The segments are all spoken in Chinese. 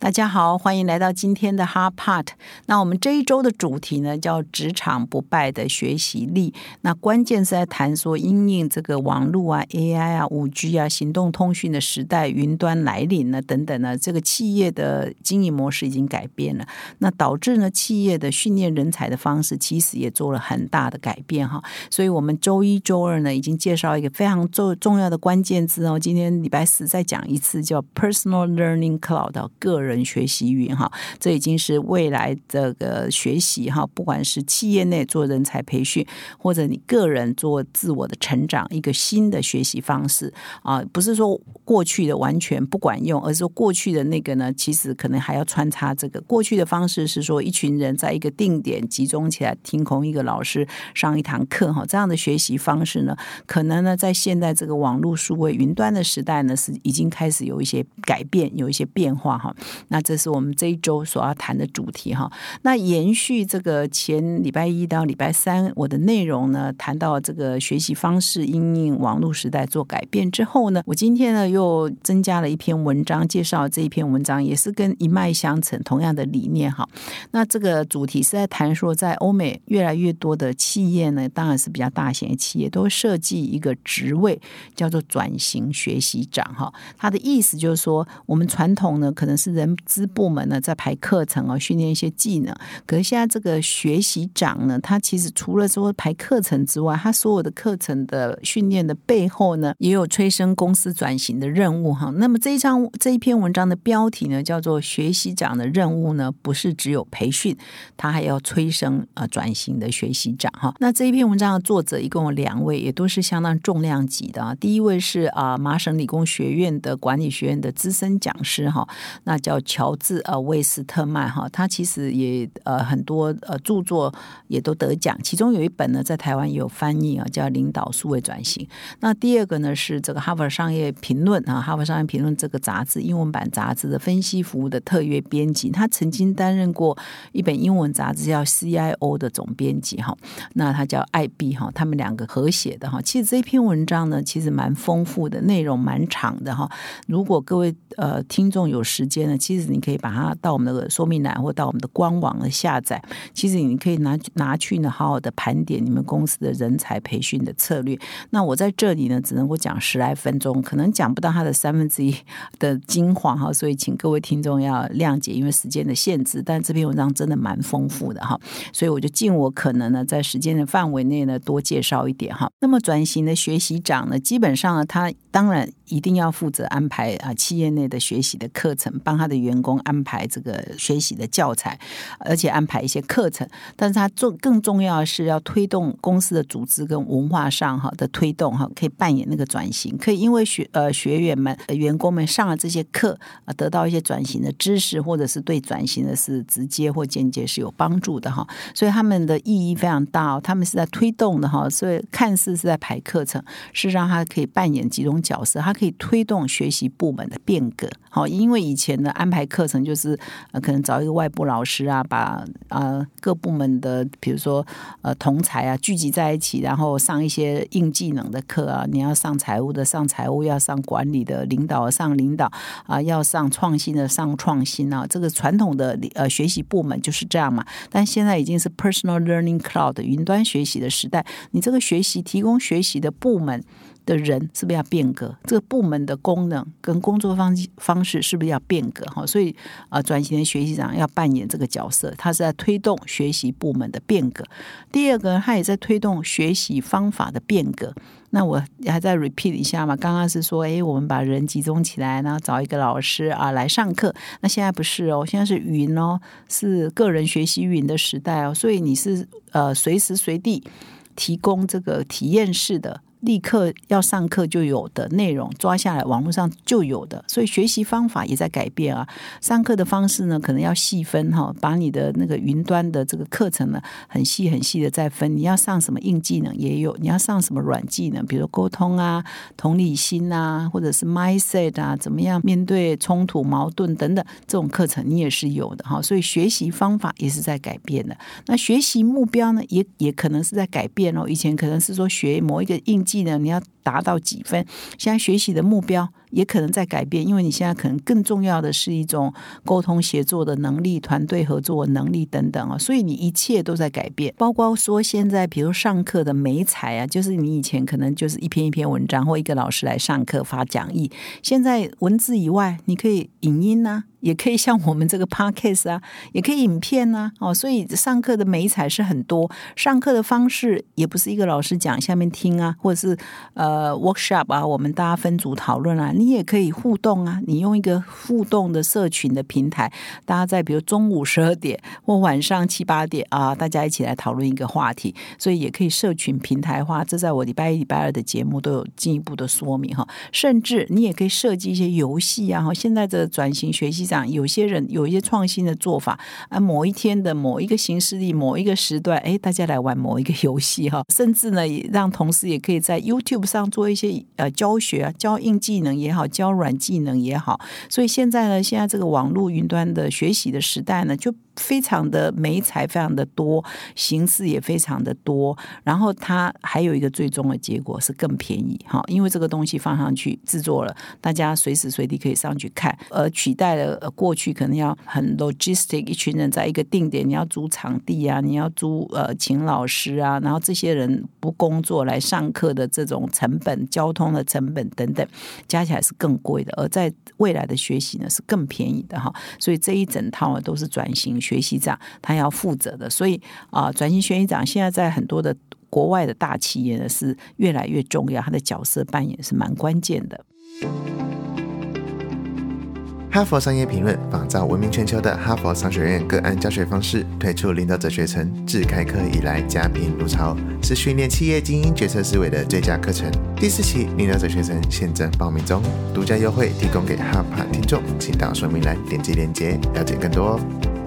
大家好，欢迎来到今天的 Hard Part。那我们这一周的主题呢，叫“职场不败的学习力”。那关键是在谈说，因应这个网络啊、AI 啊、五 G 啊、行动通讯的时代，云端来临呢，等等呢，这个企业的经营模式已经改变了。那导致呢，企业的训练人才的方式其实也做了很大的改变哈。所以，我们周一周二呢，已经介绍一个非常重重要的关键字哦。今天礼拜四再讲一次，叫 Personal Learning Cloud 个人。人学习云哈，这已经是未来这个学习哈，不管是企业内做人才培训，或者你个人做自我的成长，一个新的学习方式啊，不是说过去的完全不管用，而是说过去的那个呢，其实可能还要穿插这个过去的方式是说，一群人在一个定点集中起来听同一个老师上一堂课哈，这样的学习方式呢，可能呢，在现在这个网络数位云端的时代呢，是已经开始有一些改变，有一些变化哈。那这是我们这一周所要谈的主题哈。那延续这个前礼拜一到礼拜三我的内容呢，谈到这个学习方式因应网络时代做改变之后呢，我今天呢又增加了一篇文章，介绍这一篇文章也是跟一脉相承，同样的理念哈。那这个主题是在谈说，在欧美越来越多的企业呢，当然是比较大型的企业，都设计一个职位叫做转型学习长哈。他的意思就是说，我们传统呢可能是人。资部门呢在排课程哦，训练一些技能。可是现在这个学习长呢，他其实除了说排课程之外，他所有的课程的训练的背后呢，也有催生公司转型的任务哈。那么这一章这一篇文章的标题呢，叫做“学习长的任务呢，不是只有培训，他还要催生啊转型的学习长哈。那这一篇文章的作者一共有两位，也都是相当重量级的啊。第一位是啊麻省理工学院的管理学院的资深讲师哈，那叫。乔治呃魏斯特曼哈，他其实也呃很多呃著作也都得奖，其中有一本呢在台湾也有翻译啊，叫《领导数位转型》。那第二个呢是这个《哈佛商业评论》啊，《哈佛商业评论》这个杂志英文版杂志的分析服务的特约编辑，他曾经担任过一本英文杂志叫《CIO》的总编辑哈。那他叫艾碧哈，他们两个合写的哈。其实这篇文章呢，其实蛮丰富的，内容蛮长的哈。如果各位呃听众有时间呢，其实你可以把它到我们的说明栏，或到我们的官网的下载。其实你可以拿拿去呢，好好的盘点你们公司的人才培训的策略。那我在这里呢，只能够讲十来分钟，可能讲不到它的三分之一的精华哈。所以请各位听众要谅解，因为时间的限制。但这篇文章真的蛮丰富的哈，所以我就尽我可能呢，在时间的范围内呢，多介绍一点哈。那么转型的学习长呢，基本上呢，他当然一定要负责安排啊企业内的学习的课程，帮他的员工安排这个学习的教材，而且安排一些课程，但是他重更重要的是要推动公司的组织跟文化上哈的推动哈，可以扮演那个转型，可以因为学呃学员们员工们上了这些课，得到一些转型的知识，或者是对转型的是直接或间接是有帮助的哈，所以他们的意义非常大，他们是在推动的哈，所以看似是在排课程，事实上他可以扮演几种角色，他可以推动学习部门的变革，好，因为以前的安排。课程就是呃，可能找一个外部老师啊，把啊各部门的，比如说呃同才啊聚集在一起，然后上一些硬技能的课啊。你要上财务的，上财务；要上管理的，领导上领导啊；要上创新的，上创新啊。这个传统的呃学习部门就是这样嘛。但现在已经是 personal learning cloud 云端学习的时代，你这个学习提供学习的部门。的人是不是要变革？这个部门的功能跟工作方方式是不是要变革？哈，所以啊，转型的学习长要扮演这个角色，他是在推动学习部门的变革。第二个，他也在推动学习方法的变革。那我还在 repeat 一下嘛？刚刚是说，哎，我们把人集中起来，然后找一个老师啊来上课。那现在不是哦，现在是云哦，是个人学习云的时代哦，所以你是呃随时随地提供这个体验式的。立刻要上课就有的内容抓下来，网络上就有的，所以学习方法也在改变啊。上课的方式呢，可能要细分哈，把你的那个云端的这个课程呢，很细很细的再分。你要上什么硬技能也有，你要上什么软技能，比如沟通啊、同理心啊，或者是 mindset 啊，怎么样面对冲突、矛盾等等这种课程，你也是有的哈。所以学习方法也是在改变的。那学习目标呢，也也可能是在改变哦。以前可能是说学某一个硬技能，你要达到几分，现在学习的目标。也可能在改变，因为你现在可能更重要的是一种沟通协作的能力、团队合作能力等等啊，所以你一切都在改变，包括说现在比如上课的美彩啊，就是你以前可能就是一篇一篇文章或一个老师来上课发讲义，现在文字以外，你可以影音呐。也可以像我们这个 podcast 啊，也可以影片呐，哦，所以上课的美彩是很多，上课的方式也不是一个老师讲下面听啊，或者是呃 workshop 啊，我们大家分组讨论啊，你也可以互动啊，你用一个互动的社群的平台，大家在比如中午十二点或晚上七八点啊，大家一起来讨论一个话题，所以也可以社群平台化，这在我礼拜一、礼拜二的节目都有进一步的说明哈，甚至你也可以设计一些游戏啊，现在的转型学习。讲有些人有一些创新的做法啊，某一天的某一个形式里，某一个时段，哎，大家来玩某一个游戏哈，甚至呢，让同事也可以在 YouTube 上做一些呃教学啊，教硬技能也好，教软技能也好。所以现在呢，现在这个网络云端的学习的时代呢，就。非常的美彩，非常的多，形式也非常的多。然后它还有一个最终的结果是更便宜哈，因为这个东西放上去制作了，大家随时随地可以上去看，而取代了过去可能要很 logistic 一群人在一个定点，你要租场地啊，你要租呃请老师啊，然后这些人不工作来上课的这种成本、交通的成本等等，加起来是更贵的。而在未来的学习呢是更便宜的哈，所以这一整套都是转型。学习长他要负责的，所以啊，转型学习长现在在很多的国外的大企业呢是越来越重要，他的角色扮演是蛮关键的。哈佛商业评论仿照闻名全球的哈佛商学院个案教学方式，推出领导者学程，自开课以来家贫如潮，是训练企业精英决策思维的最佳课程。第四期领导者学程现正报名中，独家优惠提供给哈帕听众，请到说明栏点击链接了解更多哦。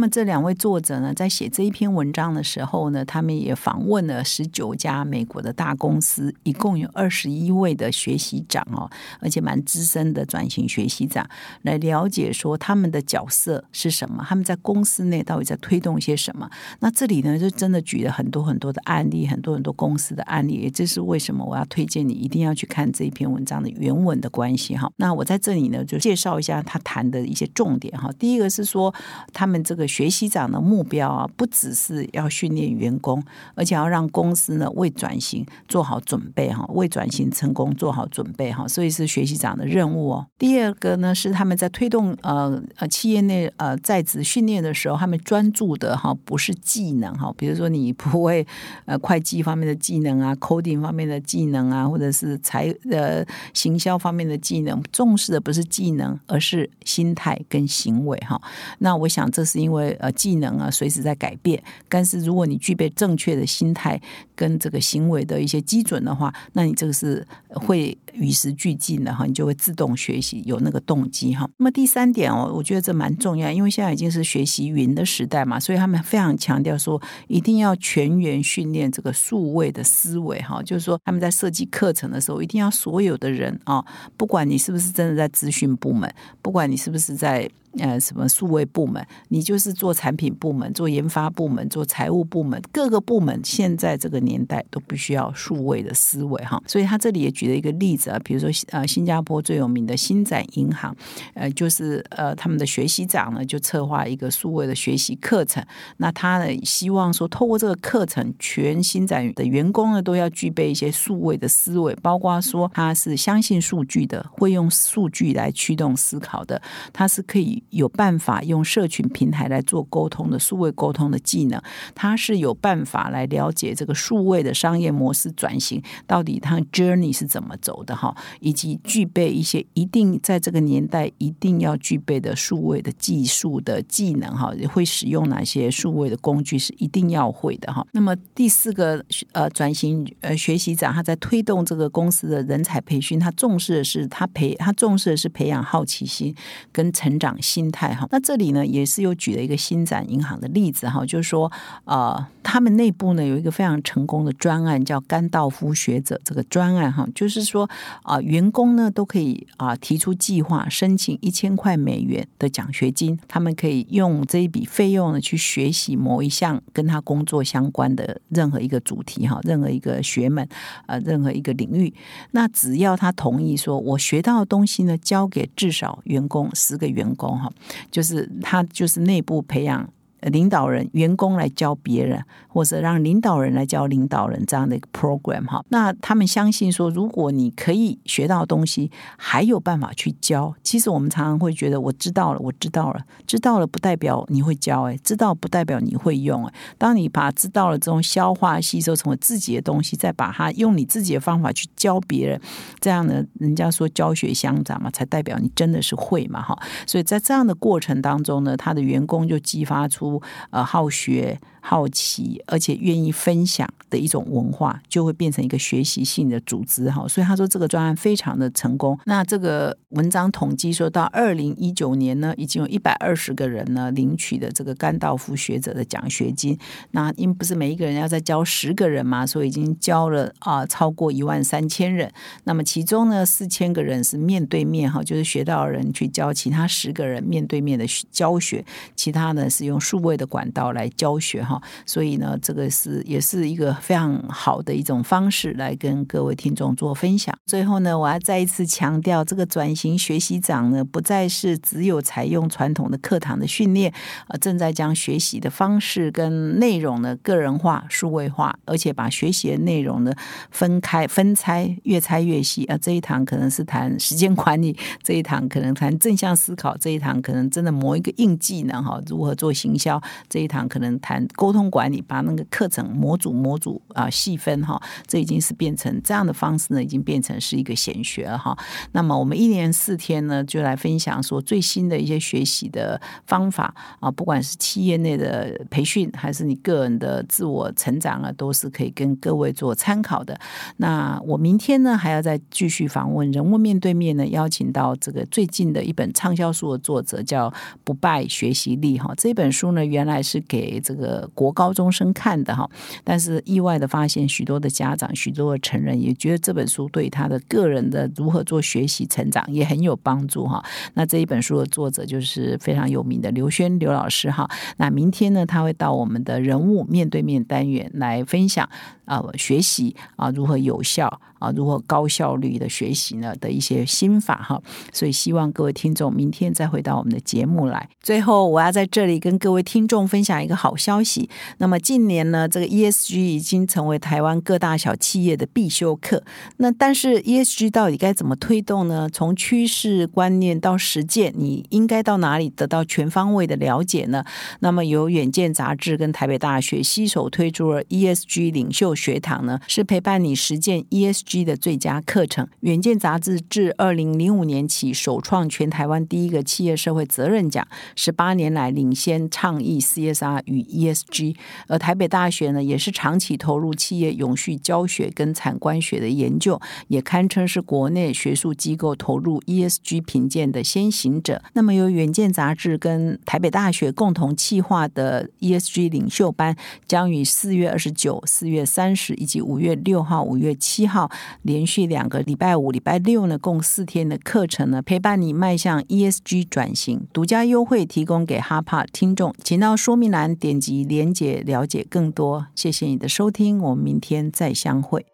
那么这两位作者呢，在写这一篇文章的时候呢，他们也访问了十九家美国的大公司，一共有二十一位的学习长哦，而且蛮资深的转型学习长，来了解说他们的角色是什么，他们在公司内到底在推动些什么。那这里呢，就真的举了很多很多的案例，很多很多公司的案例，也这是为什么我要推荐你一定要去看这一篇文章的原文的关系哈。那我在这里呢，就介绍一下他谈的一些重点哈。第一个是说他们这个。学习长的目标啊，不只是要训练员工，而且要让公司呢为转型做好准备哈，为转型成功做好准备哈，所以是学习长的任务哦。第二个呢是他们在推动呃呃企业内呃在职训练的时候，他们专注的哈不是技能哈，比如说你不会呃会计方面的技能啊，coding 方面的技能啊，或者是财呃行销方面的技能，重视的不是技能，而是心态跟行为哈。那我想这是因为。呃技能啊随时在改变，但是如果你具备正确的心态跟这个行为的一些基准的话，那你这个是会与时俱进的哈，你就会自动学习，有那个动机哈。那么第三点哦，我觉得这蛮重要，因为现在已经是学习云的时代嘛，所以他们非常强调说一定要全员训练这个数位的思维哈，就是说他们在设计课程的时候，一定要所有的人啊，不管你是不是真的在资讯部门，不管你是不是在。呃，什么数位部门？你就是做产品部门、做研发部门、做财务部门，各个部门现在这个年代都必须要数位的思维哈。所以他这里也举了一个例子啊，比如说呃，新加坡最有名的新展银行，呃，就是呃，他们的学习长呢就策划一个数位的学习课程。那他呢希望说，透过这个课程，全新展的员工呢都要具备一些数位的思维，包括说他是相信数据的，会用数据来驱动思考的，他是可以。有办法用社群平台来做沟通的数位沟通的技能，他是有办法来了解这个数位的商业模式转型到底他 journey 是怎么走的哈，以及具备一些一定在这个年代一定要具备的数位的技术的技能哈，会使用哪些数位的工具是一定要会的哈。那么第四个呃转型呃学习长他在推动这个公司的人才培训，他重视的是他培他重视的是培养好奇心跟成长心态哈。那这里呢也是有举了一个新展银行的例子哈，就是说呃他们内部呢有一个非常成功的专案叫甘道夫学者这个专案哈，就是说啊员工呢都可以啊提出计划申请一千块美元的奖学金，他们可以用这一笔费用呢去学习某一项跟他工作相关的任何一个主题哈，任何一个学门呃任何一个领域，那只要他同意说我学到的东西呢交给至少员工十个员工哈，就是他就是内部培养。领导人、员工来教别人，或者让领导人来教领导人这样的一个 program 哈。那他们相信说，如果你可以学到东西，还有办法去教。其实我们常常会觉得，我知道了，我知道了，知道了不代表你会教，哎，知道不代表你会用，哎。当你把知道了这种消化吸收成为自己的东西，再把它用你自己的方法去教别人，这样呢，人家说教学相长嘛，才代表你真的是会嘛，哈。所以在这样的过程当中呢，他的员工就激发出。呃，好学。好奇，而且愿意分享的一种文化，就会变成一个学习性的组织哈。所以他说这个专案非常的成功。那这个文章统计说到二零一九年呢，已经有一百二十个人呢领取的这个甘道夫学者的奖学金。那因不是每一个人要再教十个人嘛，所以已经教了啊超过一万三千人。那么其中呢，四千个人是面对面哈，就是学到人去教其他十个人面对面的教学，其他呢是用数位的管道来教学。哈，所以呢，这个是也是一个非常好的一种方式来跟各位听众做分享。最后呢，我要再一次强调，这个转型学习长呢，不再是只有采用传统的课堂的训练，呃，正在将学习的方式跟内容呢个人化、数位化，而且把学习的内容呢分开、分拆，越拆越细。啊，这一堂可能是谈时间管理，这一堂可能谈正向思考，这一堂可能真的磨一个硬技能哈，如何做行销，这一堂可能谈。沟通管理，把那个课程模组模组啊细分哈，这已经是变成这样的方式呢，已经变成是一个显学了哈。那么我们一连四天呢，就来分享说最新的一些学习的方法啊，不管是企业内的培训，还是你个人的自我成长啊，都是可以跟各位做参考的。那我明天呢，还要再继续访问人物面对面呢，邀请到这个最近的一本畅销书的作者叫不败学习力哈。这本书呢，原来是给这个。国高中生看的哈，但是意外的发现，许多的家长、许多的成人也觉得这本书对他的个人的如何做学习成长也很有帮助哈。那这一本书的作者就是非常有名的刘轩刘老师哈。那明天呢，他会到我们的人物面对面单元来分享啊，学习啊如何有效啊，如何高效率的学习呢的一些心法哈。所以希望各位听众明天再回到我们的节目来。最后，我要在这里跟各位听众分享一个好消息。那么近年呢，这个 ESG 已经成为台湾各大小企业的必修课。那但是 ESG 到底该怎么推动呢？从趋势观念到实践，你应该到哪里得到全方位的了解呢？那么由远见杂志跟台北大学携手推出了 ESG 领袖学堂呢，是陪伴你实践 ESG 的最佳课程。远见杂志自二零零五年起首创全台湾第一个企业社会责任奖，十八年来领先倡议 CSR 与 ESG。G，而台北大学呢，也是长期投入企业永续教学跟产官学的研究，也堪称是国内学术机构投入 ESG 评鉴的先行者。那么，由远见杂志跟台北大学共同企划的 ESG 领袖班，将于四月二十九、四月三十以及五月六号、五月七号连续两个礼拜五、礼拜六呢，共四天的课程呢，陪伴你迈向 ESG 转型。独家优惠提供给哈帕听众，请到说明栏点击连。连接了解更多，谢谢你的收听，我们明天再相会。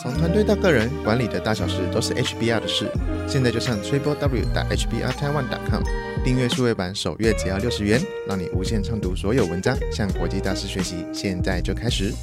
从团队到个人，管理的大小事都是 HBR 的事。现在就上 triple w 打 HBR Taiwan com 订阅数位版，首月只要六十元，让你无限畅读所有文章，向国际大师学习。现在就开始。